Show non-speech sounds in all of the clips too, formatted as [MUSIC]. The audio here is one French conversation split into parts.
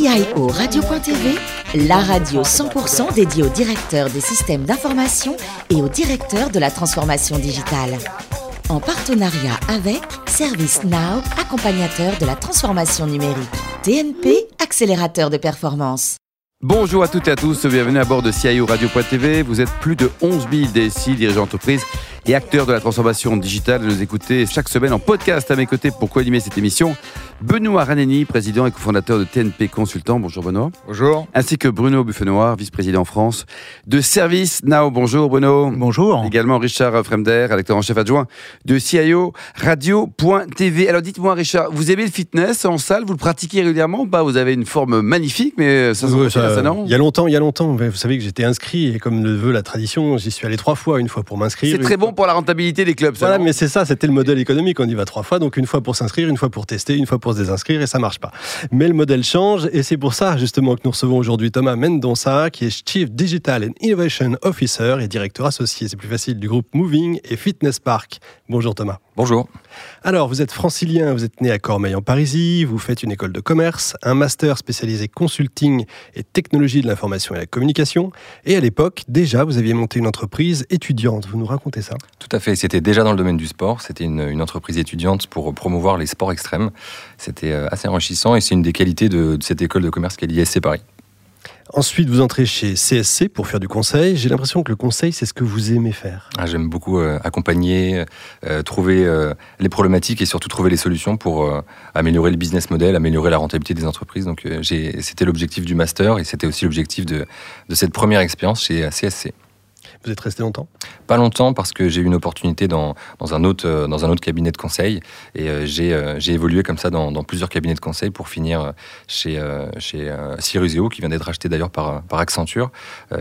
CIO Radio.tv, la radio 100% dédiée aux directeurs des systèmes d'information et aux directeurs de la transformation digitale. En partenariat avec ServiceNow, accompagnateur de la transformation numérique. TNP, accélérateur de performance. Bonjour à toutes et à tous, bienvenue à bord de CIO Radio.tv. Vous êtes plus de 11 000 DSI, dirigeants d'entreprise et acteurs de la transformation digitale. Nous écoutez chaque semaine en podcast à mes côtés pour co-animer cette émission. Benoît Raneni, président et cofondateur de TNP Consultant. Bonjour Benoît. Bonjour. Ainsi que Bruno Buffenoir, vice-président France de Service Now. Bonjour Bruno. Bonjour. Également Richard Fremder, rédacteur en chef adjoint de CIO Radio.tv. Alors dites-moi Richard, vous aimez le fitness en salle? Vous le pratiquez régulièrement pas? Vous avez une forme magnifique, mais ça Ouais, se ça, non? Il y a longtemps, il y a longtemps. Vous savez que j'étais inscrit et comme le veut la tradition, j'y suis allé trois fois. Une fois pour m'inscrire. C'est très fois- bon pour la rentabilité des clubs. ça, Voilà, mais c'est ça, c'était le modèle économique. On y va trois fois, donc une fois pour s'inscrire, une fois pour tester, une fois pour se désinscrire, et ça marche pas. Mais le modèle change, et c'est pour ça justement que nous recevons aujourd'hui Thomas Mendonça, qui est Chief Digital and Innovation Officer et directeur associé, c'est plus facile, du groupe Moving et Fitness Park. Bonjour Thomas. Bonjour. Alors, vous êtes francilien, vous êtes né à Cormeil en Parisie, vous faites une école de commerce, un master spécialisé consulting et technologie de l'information et la communication, et à l'époque, déjà, vous aviez monté une entreprise étudiante. Vous nous racontez ça Tout à fait. C'était déjà dans le domaine du sport. C'était une, entreprise étudiante pour promouvoir les sports extrêmes. C'était euh, assez enrichissant et c'est une des qualités de, de cette école de commerce qu'est l'ISC Paris. Ensuite, vous entrez chez CSC pour faire du conseil. J'ai l'impression que le conseil, c'est ce que vous aimez faire. Ah, J'aime beaucoup euh, accompagner, euh, trouver euh, les problématiques et surtout trouver les solutions pour améliorer le business model, améliorer la rentabilité des entreprises. Donc c'était l'objectif du master et c'était aussi l'objectif de, de cette première expérience chez CSC. Vous êtes resté longtemps? Pas longtemps parce que j'ai eu une opportunité dans, dans, un, autre, euh, dans un autre cabinet de conseil et euh, j'ai euh, évolué comme ça dans, plusieurs cabinets de conseil pour finir euh, chez, chez Ciruseo, qui vient d'être racheté d'ailleurs par, par Accenture,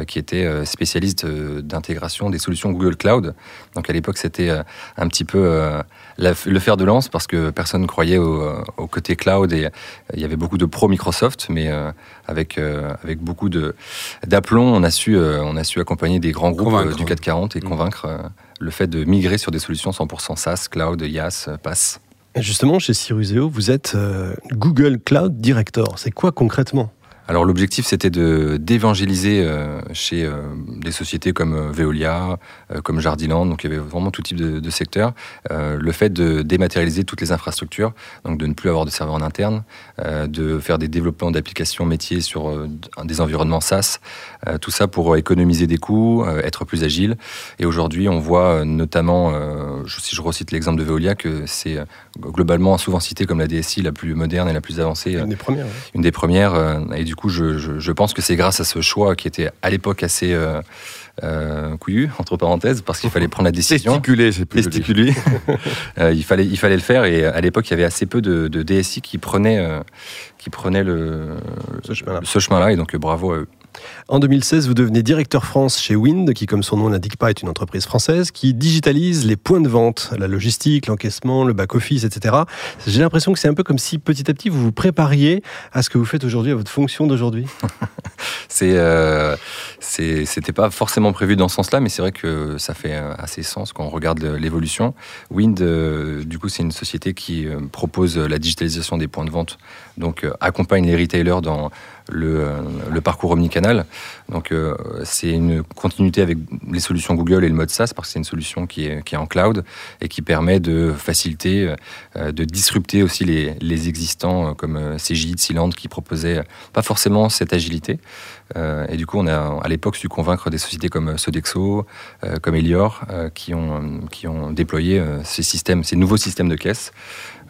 qui était spécialiste d'intégration des solutions Google Cloud. Donc à l'époque, c'était un petit peu la- le fer de lance parce que personne ne croyait au, euh, au côté cloud et euh, il y avait beaucoup de pro Microsoft, mais euh, avec, euh, avec beaucoup de- d'aplomb, on, a su, euh, on a su accompagner des grands groupes Convaincre, du ouais. 440 et Mm. convaincre euh, le fait de migrer sur des solutions 100% SaaS, cloud, IaaS, PaaS. Justement, chez Ciruseo, vous êtes euh, Google Cloud Director. C'est quoi concrètement? Alors l'objectif c'était de d'évangéliser euh, chez euh, des sociétés comme euh, Veolia, euh, comme Jardiland, donc il y avait vraiment tout type de, de secteur, euh, le fait de dématérialiser toutes les infrastructures, donc de ne plus avoir de serveurs en interne, de faire des développements d'applications métiers sur des environnements SaaS, tout ça pour économiser des coûts, être plus agile. Et aujourd'hui on voit notamment, si je recite l'exemple de Veolia, que c'est globalement souvent cité comme la DSI la plus moderne et la plus avancée Une des premières. ouais. une des premières. et du coup, je, je- je pense que c'est grâce à ce choix qui était à l'époque assez euh, euh, couillu, entre parenthèses, parce qu'il fallait prendre la décision. Testiculé, c'est plus. Testiculé. [LAUGHS] Euh, il, fallait, il fallait le faire. Et à l'époque, il y avait assez peu de, de DSI qui prenaient, qui prenaient le, Ce chemin-là. Et donc, bravo à eux. En 2016, vous devenez directeur France chez Wind, qui, comme son nom l'indique pas, est une entreprise française qui digitalise les points de vente, la logistique, l'encaissement, le back-office, etc. J'ai l'impression que c'est un peu comme si petit à petit vous vous prépariez à ce que vous faites aujourd'hui, à votre fonction d'aujourd'hui. [LAUGHS] C'est, euh, c'était pas forcément prévu dans ce sens-là, mais c'est vrai que ça fait euh, assez sens quand on regarde l'évolution. Wind, euh, du coup, c'est une société qui euh, propose la digitalisation des points de vente, donc accompagne les retailers dans le, parcours omnicanal. Donc, c'est une continuité avec les solutions Google et le mode SaaS, parce que c'est une solution qui est, en cloud et qui permet de faciliter, de disrupter aussi les, existants comme CJ, Sealand, qui proposaient pas forcément cette agilité. Euh, et du coup, on a à l'époque su convaincre des sociétés comme Sodexo, euh, comme Elior, euh, qui, ont, euh, déployé euh, ces ces nouveaux systèmes de caisse.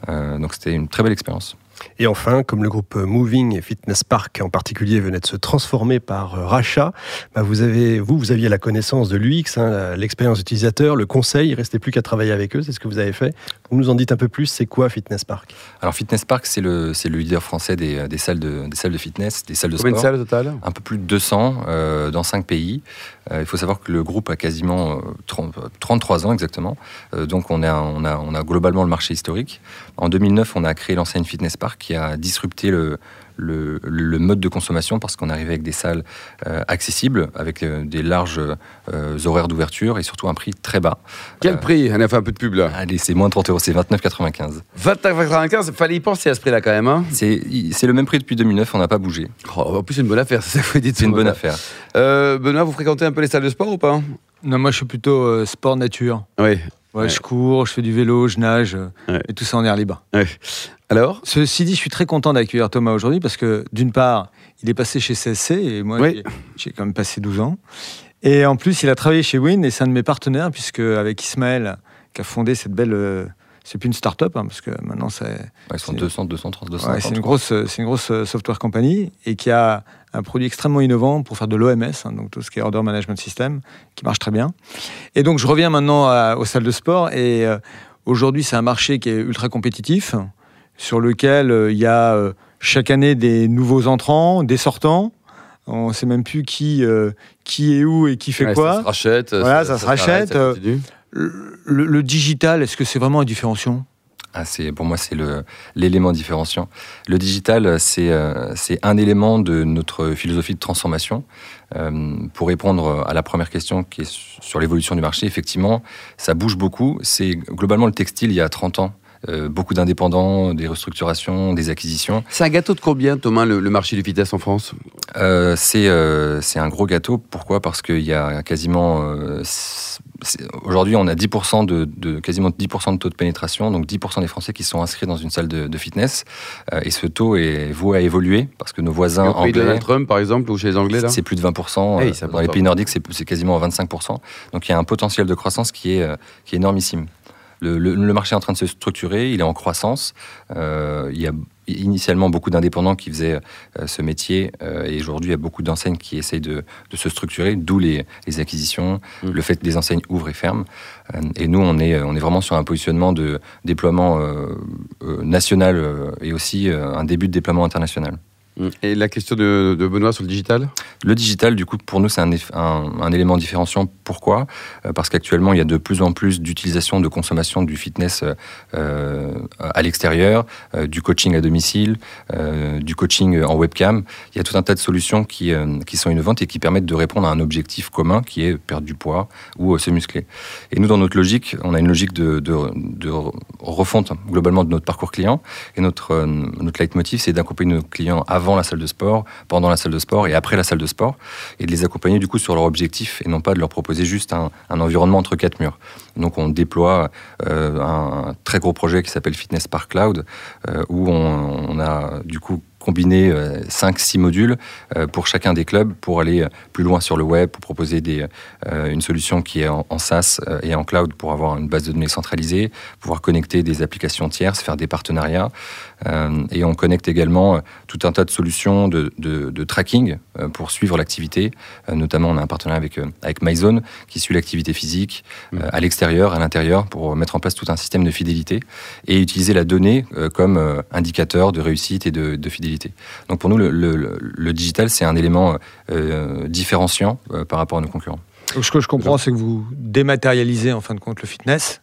Euh, donc c'était une très belle expérience. Et enfin, comme le groupe Moving et Fitness Park en particulier venait de se transformer par euh, rachat, bah, vous, avez, vous, vous aviez la connaissance de l'UX, hein, l'expérience utilisateur, le conseil, il ne restait plus qu'à travailler avec eux, c'est ce que vous avez fait. Vous nous en dites un peu plus, c'est quoi Fitness Park? Alors Fitness Park, c'est le, c'est le leader français des, des salles de, des salles de fitness, des salles de Combien de sport. salles au total? Un peu plus de 200 euh, dans 5 pays. Euh, il faut savoir que le groupe a quasiment euh, 30 33 ans exactement. Euh, donc on a, on, a, on a globalement le marché historique. En 2009, on a créé l'enseigne Fitness Park qui a disrupté le, le, le, mode de consommation parce qu'on arrivait avec des salles accessibles, avec des larges horaires d'ouverture et surtout un prix très bas. Quel prix On a fait un peu de pub là? Allez, c'est moins 30 euros, c'est 29,95. 29,95, fallait y penser à ce prix-là quand même. Hein? C'est le même prix depuis 2009, on n'a pas bougé. Oh, en plus, c'est une bonne affaire, c'est ça que vous dites. C'est une bonne affaire. Benoît, vous fréquentez un peu les salles de sport ou pas? Non, moi je suis plutôt sport nature. Oui. Ouais, je cours, je fais du vélo, je nage, et tout ça en air libre. Alors? Ceci dit, je suis très content d'accueillir Thomas aujourd'hui parce que, d'une part, il est passé chez CSC et moi, j'ai quand même passé 12 ans. Et en plus, il a travaillé chez Win et c'est un de mes partenaires, puisque avec Ismaël, qui a fondé cette belle. Euh, c'est plus une start-up, hein, parce que maintenant c'est. ils sont 200, 230, 200. c'est une grosse, c'est une grosse euh, software company et qui a un produit extrêmement innovant pour faire de l'OMS, hein, donc tout ce qui est Order Management System, qui marche très bien. Et donc je reviens maintenant aux salles de sport et euh, aujourd'hui c'est un marché qui est ultra compétitif, sur lequel il y a chaque année des nouveaux entrants, des sortants. On ne sait même plus qui, qui est où et qui fait quoi. Ça se rachète. Voilà, ça, se rachète. Le, digital, est-ce que c'est vraiment un différenciant ah, pour moi, c'est l'élément différenciant. Le digital, c'est euh, un élément de notre philosophie de transformation. Euh, pour répondre à la première question qui est sur l'évolution du marché, effectivement, ça bouge beaucoup. C'est globalement le textile il y a 30 ans. Euh, beaucoup d'indépendants, des restructurations, des acquisitions. C'est un gâteau de combien, Thomas, le, marché du vitesse en France? C'est un gros gâteau. Pourquoi? Parce qu'il y a quasiment... Aujourd'hui, on a 10% de, quasiment 10% de taux de pénétration, donc 10% des Français qui sont inscrits dans une salle de, fitness. et ce taux est voué à évoluer parce que nos voisins au pays anglais, de Trump, par exemple, ou chez les Anglais, c'est plus de 20%. dans les pays nordiques, c'est quasiment à 25%. Donc il y a un potentiel de croissance qui est, qui est énormissime. Le, marché est en train de se structurer, il est en croissance. Euh, il y a initialement beaucoup d'indépendants qui faisaient euh, ce métier euh, et aujourd'hui il y a beaucoup d'enseignes qui essayent de, se structurer, d'où les, acquisitions, mmh. le fait que des enseignes ouvrent et ferment. et nous on est, on est vraiment sur un positionnement de déploiement national et aussi un début de déploiement international. Et la question de, Benoît sur le digital? Le digital, du coup, pour nous, c'est un, élément différenciant. Pourquoi? Euh, Parce qu'actuellement, il y a de plus en plus d'utilisation, de consommation du fitness euh, à l'extérieur, euh, du coaching à domicile, du coaching en webcam. Il y a tout un tas de solutions qui, sont innovantes et qui permettent de répondre à un objectif commun qui est perdre du poids ou se muscler. Et nous, dans notre logique, on a une logique de, de, refonte globalement de notre parcours client. Et notre, notre leitmotiv, c'est d'accompagner nos clients avant la salle de sport, pendant la salle de sport et après la salle de sport, et de les accompagner du coup sur leur objectif et non pas de leur proposer juste un, environnement entre quatre murs. Donc on déploie euh, un, très gros projet qui s'appelle Fitness Park Cloud, euh, où on, on, a du coup combiner 5-6 euh, modules euh, pour chacun des clubs pour aller euh, plus loin sur le web, pour proposer des, une solution qui est en, SaaS et en cloud pour avoir une base de données centralisée, pouvoir connecter des applications tierces, faire des partenariats. et on connecte également tout un tas de solutions de, de, tracking pour suivre l'activité. notamment, on a un partenariat avec, avec MyZone qui suit l'activité physique mmh. à l'extérieur, à l'intérieur, pour mettre en place tout un système de fidélité et utiliser la donnée comme indicateur de réussite et de, de fidélité donc pour nous, le, digital, c'est un élément euh, différenciant euh, par rapport à nos concurrents. ce que je comprends, c'est que vous dématérialisez en fin de compte le fitness,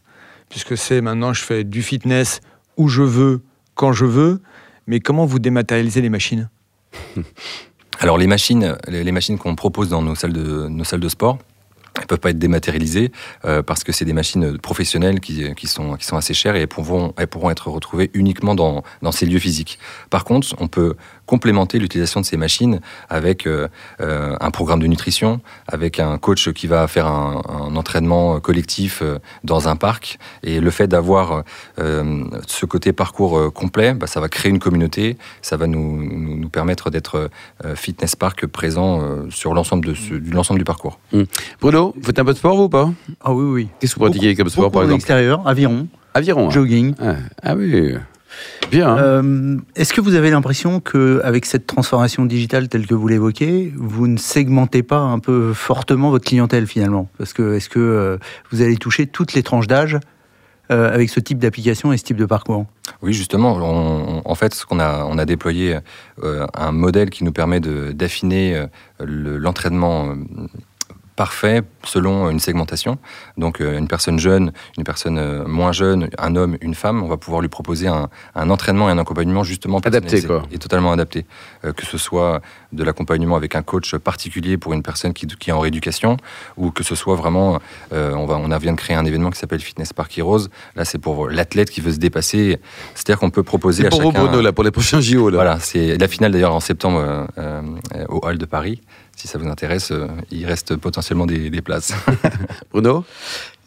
puisque c'est maintenant je fais du fitness où je veux, quand je veux, mais comment vous dématérialisez les machines? [LAUGHS] Alors les machines, les machines qu'on propose dans nos salles de, nos salles de sport, elles peuvent pas être dématérialisées euh, parce que c'est des machines professionnelles qui, sont, assez chères et elles pourront, être retrouvées uniquement dans ces lieux physiques. Par contre, on peut complémenter l'utilisation de ces machines avec euh, euh, un programme de nutrition, avec un coach qui va faire un, entraînement collectif euh, dans un parc. Et le fait d'avoir ce côté parcours complet, bah, ça va créer une communauté, ça va nous, nous, permettre d'être fitness park présent sur l'ensemble de l'ensemble du parcours. Mmh. Bruno, vous faites un peu de sport vous ou pas? Ah oui, oui. Qu'est-ce que vous pratiquez comme sport par exemple? Extérieur, aviron. Aviron. Hein. Jogging. Ah, ah oui. Bien. Euh, est-ce que vous avez l'impression qu'avec cette transformation digitale telle que vous l'évoquez, vous ne segmentez pas un peu fortement votre clientèle finalement? Parce que est-ce que euh, vous allez toucher toutes les tranches d'âge euh, avec ce type d'application et ce type de parcours? Oui, justement. en fait, ce qu'on a, on a déployé un modèle qui nous permet d'affiner l'entraînement parfait selon une segmentation. Donc euh, une personne jeune, une personne euh, moins jeune, un homme, une femme, on va pouvoir lui proposer un, un entraînement et un accompagnement justement Adapté, quoi. et totalement adapté. Euh, que ce soit de l'accompagnement avec un coach particulier pour une personne qui, qui est en rééducation, ou que ce soit vraiment, euh, on, va, on vient de créer un événement qui s'appelle Fitness Park Heroes. Là, c'est pour l'athlète qui veut se dépasser. C'est-à-dire qu'on peut proposer C'est à pour chacun... Bruno, là, pour les prochains JO. Là. Voilà, c'est la finale d'ailleurs en septembre euh, au Hall de Paris. Si ça vous intéresse, euh, il reste potentiellement des, des places. [LAUGHS] Bruno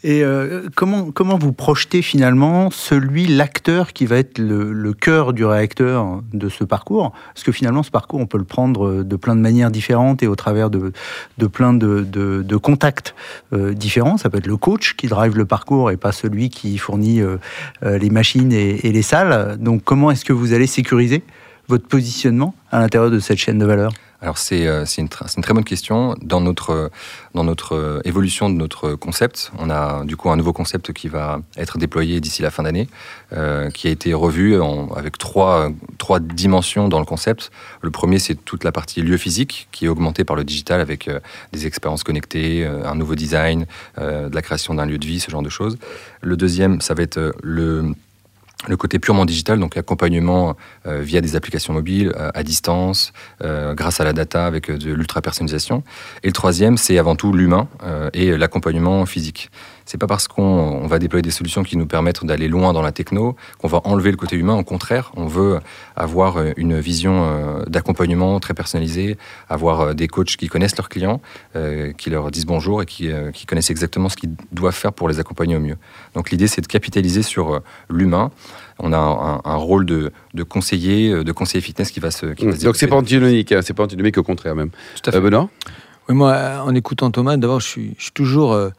Et euh, comment, comment vous projetez finalement celui, l'acteur qui va être le, le cœur du réacteur de ce parcours? Parce que finalement, ce parcours, on peut le prendre de plein de manières différentes et au travers de, de plein de, de- de contacts euh, différents. Ça peut être le coach qui drive le parcours et pas celui qui fournit euh, euh, les machines et, et les salles. Donc comment est-ce que vous allez sécuriser votre positionnement à l'intérieur de cette chaîne de valeur? Alors c'est euh, une, une très bonne question. Dans notre, euh, dans notre euh, évolution de notre concept, on a du coup un nouveau concept qui va être déployé d'ici la fin d'année, qui a été revu avec trois, trois dimensions dans le concept. Le premier, c'est toute la partie lieu physique qui est augmentée par le digital avec des expériences connectées, un nouveau design, de la création d'un lieu de vie, ce genre de choses. Le deuxième, ça va être le le côté purement digital, donc accompagnement euh, via des applications mobiles, euh, à distance, euh, grâce à la data avec euh, de l'ultra-personnalisation. Et le troisième, c'est avant tout l'humain et l'accompagnement physique. C'est pas parce qu'on on va déployer des solutions qui nous permettent d'aller loin dans la techno qu'on va enlever le côté humain. Au contraire, on veut avoir euh, une vision euh, d'accompagnement très personnalisée, avoir euh, des coachs qui connaissent leurs clients, euh, qui leur disent bonjour et qui, euh, qui connaissent exactement ce qu'ils doivent faire pour les accompagner au mieux. Donc l'idée, c'est de capitaliser sur l'humain. On a un, rôle de, de conseiller, de conseiller fitness qui va se. Qui va se Donc c'est pas antinomique, hein, c'est pas antinomique, au contraire même. Tout à fait. Euh, Benoît? Oui, moi, en écoutant Thomas, d'abord, je suis, je suis toujours euh,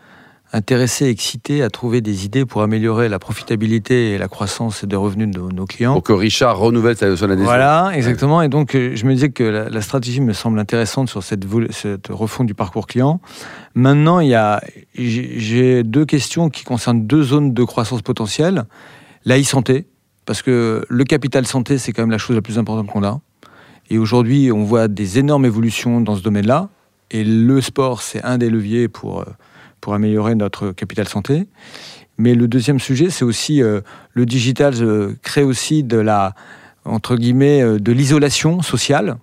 intéressé, excité à trouver des idées pour améliorer la profitabilité et la croissance des revenus de nos clients. Pour que Richard renouvelle sa- son adhésion. Voilà, exactement. Et donc, euh, je me disais que la, la stratégie me semble intéressante sur cette, refonte du parcours client. Maintenant, il y a, j'ai j'ai deux questions qui concernent deux zones de croissance potentielle. La e-santé, parce que le capital santé, c'est quand même la chose la plus importante qu'on a. Et aujourd'hui, on voit des énormes évolutions dans ce domaine-là. Et le sport, c'est un des leviers pour, euh, pour améliorer notre capital santé. Mais le deuxième sujet, c'est aussi euh, le digital euh, crée aussi de la, entre guillemets, euh, de l'isolation sociale.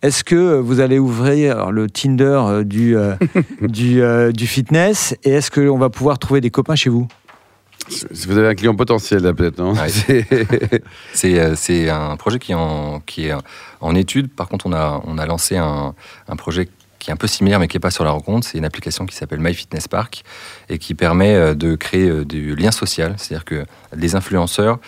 Est-ce que vous allez ouvrir le Tinder euh, du, euh, [LAUGHS] du, euh, du fitness et est-ce qu'on va pouvoir trouver des copains chez vous? Vous avez un client potentiel là peut-être, non? Ouais. [LAUGHS] C'est- un projet qui est, en, qui est en étude. Par contre, on a, on a lancé un, un projet qui est un peu similaire mais qui n'est pas sur la rencontre. C'est une application qui s'appelle MyFitnessPark et qui permet euh, de créer euh, du lien social. C'est-à-dire que les influenceurs,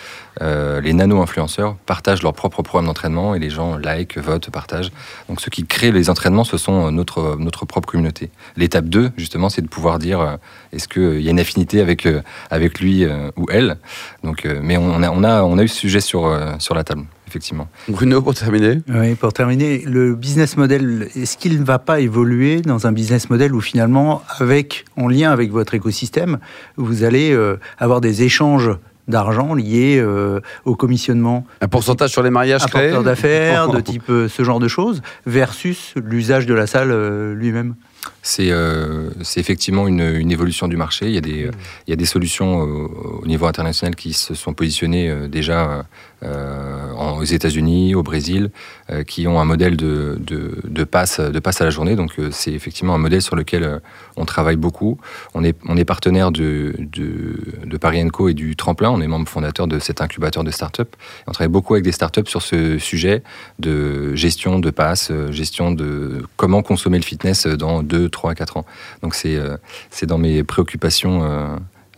euh, les nano-influenceurs partagent leur propre programme d'entraînement et les gens like, votent, partagent. Donc ceux qui créent les entraînements, ce sont notre, notre propre communauté. L'étape 2, justement, c'est de pouvoir dire est-ce qu'il y a une affinité avec, avec lui ou elle? Donc, mais on a, on, a, on a eu ce sujet sur, sur la table, effectivement. Bruno, pour terminer. Oui, pour terminer, le business model, est-ce qu'il ne va pas évoluer dans un business model où finalement, avec, en lien avec votre écosystème, vous allez euh, avoir des échanges d'argent liés euh, au commissionnement? Un pourcentage sur les mariages créés apporteurs d'affaires, de type euh, ce genre de choses, versus l'usage de la salle euh, lui-même? C'est euh, c'est effectivement une, une évolution du marché. Il y a des, il y a des solutions au, au niveau international qui se sont positionnées euh, déjà euh, en- aux États-Unis, au Brésil, euh, qui ont un modèle de, de, de, passe, de passe à la journée. Donc euh, c'est effectivement un modèle sur lequel euh, on travaille beaucoup. On est, on est partenaire de, de, de Paris Co et du Tremplin. On est membre fondateur de cet incubateur de start-up. On travaille beaucoup avec des start-up sur ce sujet de gestion de passe, euh, gestion de comment consommer le fitness dans 2, 3, 4 ans. Donc c'est euh, dans mes préoccupations euh,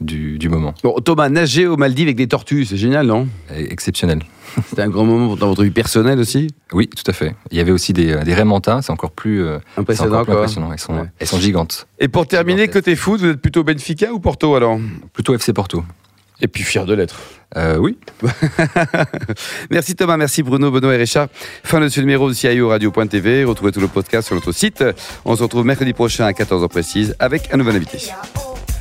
du, du moment. Bon, Thomas, nager aux Maldives avec des tortues, c'est génial, non? Exceptionnel. C'était un grand moment dans votre vie personnelle aussi? Oui, tout à fait. Il y avait aussi des, des raies mantas, c'est encore plus, euh, Impressionnant, encore plus quoi. impressionnant. Elles sont, Ouais. elles sont gigantes. Et pour terminer, côté foot, vous êtes plutôt Benfica ou Porto alors? Plutôt FC Porto. Et puis fier de l'être. Euh, oui, [LAUGHS] Merci Thomas, merci Bruno, Benoît et Richard. Fin de ce numéro de CIO Radio.tv. Retrouvez tout le podcast sur notre site. On se retrouve mercredi prochain à 14h précise avec un nouvel invité.